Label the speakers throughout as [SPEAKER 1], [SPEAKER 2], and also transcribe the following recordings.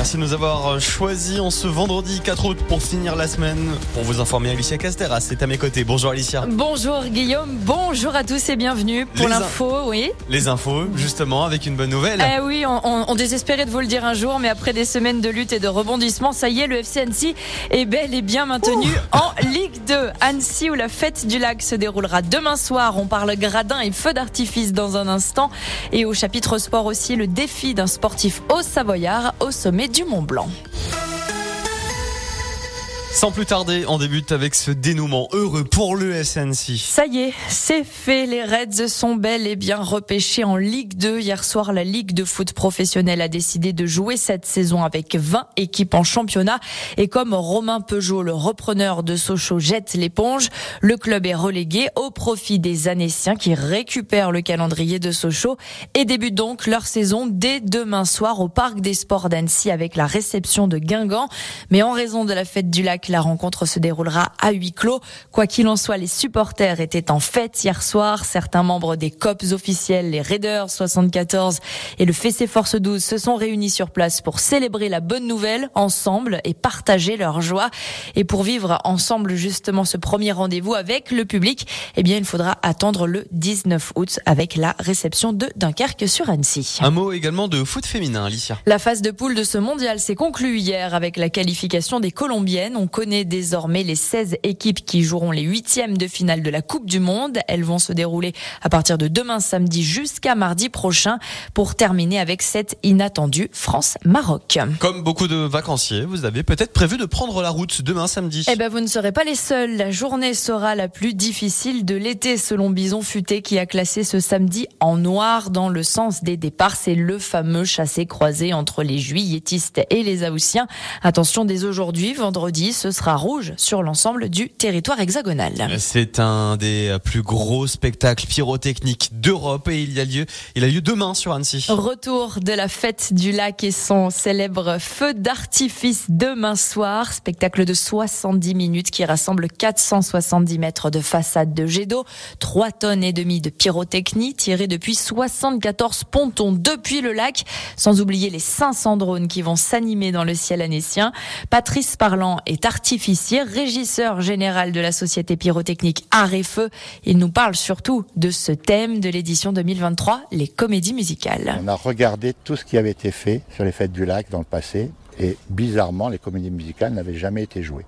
[SPEAKER 1] Merci de nous avoir choisi en ce vendredi 4 août pour finir la semaine. Pour vous informer, Alicia Castera, c'est à mes côtés. Bonjour Alicia.
[SPEAKER 2] Bonjour Guillaume, bonjour à tous et bienvenue pour
[SPEAKER 1] Les in-
[SPEAKER 2] l'info, oui.
[SPEAKER 1] Les infos, justement, avec une bonne nouvelle.
[SPEAKER 2] Eh oui, on, on- on désespérait de vous le dire un jour, mais après des semaines de lutte et de rebondissement, ça y est, le FC Annecy est bel et bien maintenu en Ligue 2. Annecy où la fête du lac se déroulera demain soir. On parle gradin et feu d'artifice dans un instant. Et au chapitre sport aussi, le défi d'un sportif au Savoyard au sommet du Mont Blanc.
[SPEAKER 1] Sans plus tarder, on débute avec ce dénouement heureux pour le SNC.
[SPEAKER 2] Ça y est, c'est fait. Les Reds sont bel et bien repêchés en Ligue 2. Hier soir, la Ligue de foot professionnelle a décidé de jouer cette saison avec 20 équipes en championnat. Et comme Romain Peugeot, le repreneur de Sochaux, jette l'éponge, le club est relégué au profit des Annéciens qui récupèrent le calendrier de Sochaux et débutent donc leur saison dès demain soir au Parc des Sports d'Annecy avec la réception de Guingamp. Mais en raison de la fête du lac, la rencontre se déroulera à huis clos. Quoi qu'il en soit, les supporters étaient en fête hier soir. Certains membres des COPs officiels, les Raiders 74 et le Fessé Force 12 se sont réunis sur place pour célébrer la bonne nouvelle ensemble et partager leur joie. Et pour vivre ensemble justement ce premier rendez-vous avec le public, eh bien, il faudra attendre le 19 août avec la réception de Dunkerque sur Annecy.
[SPEAKER 1] Un mot également de foot féminin, Alicia.
[SPEAKER 2] La phase de poule de ce mondial s'est conclue hier avec la qualification des Colombiennes. On connaît désormais les 16 équipes qui joueront les huitièmes de finale de la Coupe du Monde. Elles vont se dérouler à partir de demain samedi jusqu'à mardi prochain pour terminer avec cette inattendue France-Maroc.
[SPEAKER 1] Comme beaucoup de vacanciers, vous avez peut-être prévu de prendre la route demain samedi.
[SPEAKER 2] Eh ben, vous ne serez pas les seuls. La journée sera la plus difficile de l'été, selon Bison Futé, qui a classé ce samedi en noir dans le sens des départs. C'est le fameux chassé-croisé entre les juilletistes et les haussiens. Attention, dès aujourd'hui, vendredi, ce sera rouge sur l'ensemble du territoire hexagonal.
[SPEAKER 1] C'est un des plus gros spectacles pyrotechniques d'Europe et il y a lieu, il a lieu demain sur Annecy.
[SPEAKER 2] Retour de la fête du lac et son célèbre feu d'artifice demain soir. Spectacle de 70 minutes qui rassemble 470 mètres de façade de jet d'eau, 3 tonnes et demie de pyrotechnie tirée depuis 74 pontons depuis le lac, sans oublier les 500 drones qui vont s'animer dans le ciel annécien. Patrice Parlant est artificier, régisseur général de la société pyrotechnique Art et Feu. Il nous parle surtout de ce thème de l'édition 2023, les comédies musicales.
[SPEAKER 3] On a regardé tout ce qui avait été fait sur les fêtes du lac dans le passé. Et bizarrement, les comédies musicales n'avaient jamais été jouées.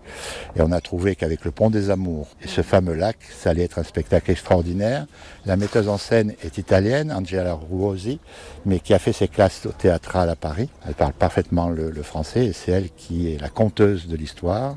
[SPEAKER 3] Et on a trouvé qu'avec le Pont des Amours et ce fameux lac, ça allait être un spectacle extraordinaire. La metteuse en scène est italienne, Angela Ruosi, mais qui a fait ses classes au théâtral à Paris. Elle parle parfaitement le, le français et c'est elle qui est la conteuse de l'histoire.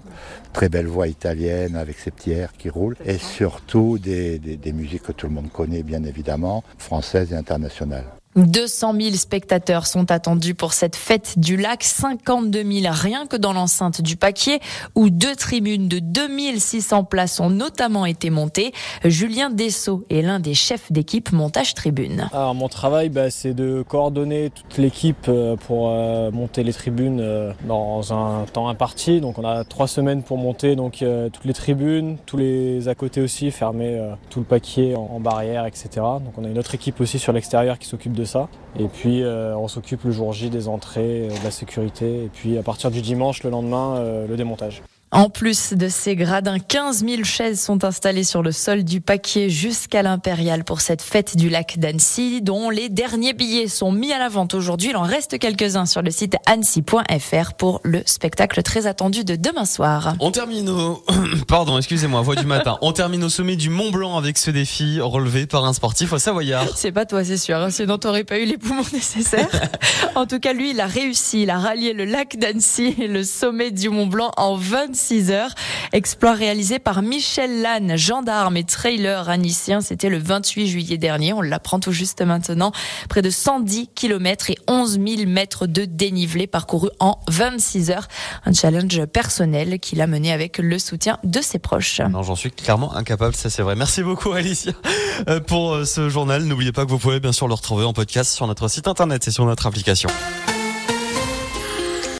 [SPEAKER 3] Très belle voix italienne avec ses petits airs qui roulent. Et surtout des, des, des musiques que tout le monde connaît, bien évidemment, françaises et internationales.
[SPEAKER 2] 200 000 spectateurs sont attendus pour cette fête du lac, 52 000 rien que dans l'enceinte du Paquier, où deux tribunes de 2600 places ont notamment été montées. Julien Dessau est l'un des chefs d'équipe montage tribune.
[SPEAKER 4] Alors mon travail, bah, c'est de coordonner toute l'équipe euh, pour euh, monter les tribunes euh, dans un temps imparti. Donc on a trois semaines pour monter donc toutes les tribunes, tous les à côté aussi, fermer tout le paquier en, en barrière, etc. Donc on a une autre équipe aussi sur l'extérieur qui s'occupe de ça. Et puis euh, on s'occupe le jour J des entrées, euh, de la sécurité. Et puis à partir du dimanche, le lendemain, euh, le démontage.
[SPEAKER 2] En plus de ces gradins, 15 000 chaises sont installées sur le sol du Paquier jusqu'à l'Impérial pour cette fête du lac d'Annecy, dont les derniers billets sont mis à la vente aujourd'hui. Il en reste quelques-uns sur le site annecy.fr pour le spectacle très attendu de demain soir.
[SPEAKER 1] On termine au, pardon, excusez-moi, voix du matin. On termine au sommet du Mont Blanc avec ce défi relevé par un sportif au Savoyard.
[SPEAKER 2] C'est pas toi, c'est sûr. hein, Sinon, t'aurais pas eu les poumons nécessaires. en tout cas, lui, il a réussi. Il a rallié le lac d'Annecy et le sommet du Mont Blanc en 26 heures. Exploit réalisé par Michel Lannes, gendarme et trailer annicien. C'était le 28 juillet dernier. On l'apprend tout juste maintenant. Près de 110 km et 11 000 mètres de dénivelé parcouru en 26 heures. Un challenge personnel qu'il a mené avec le soutien de ses proches.
[SPEAKER 1] Non, j'en suis clairement incapable, ça c'est vrai. Merci beaucoup Alicia euh, pour euh, ce journal. N'oubliez pas que vous pouvez bien sûr le retrouver en podcast sur notre site internet et sur notre application.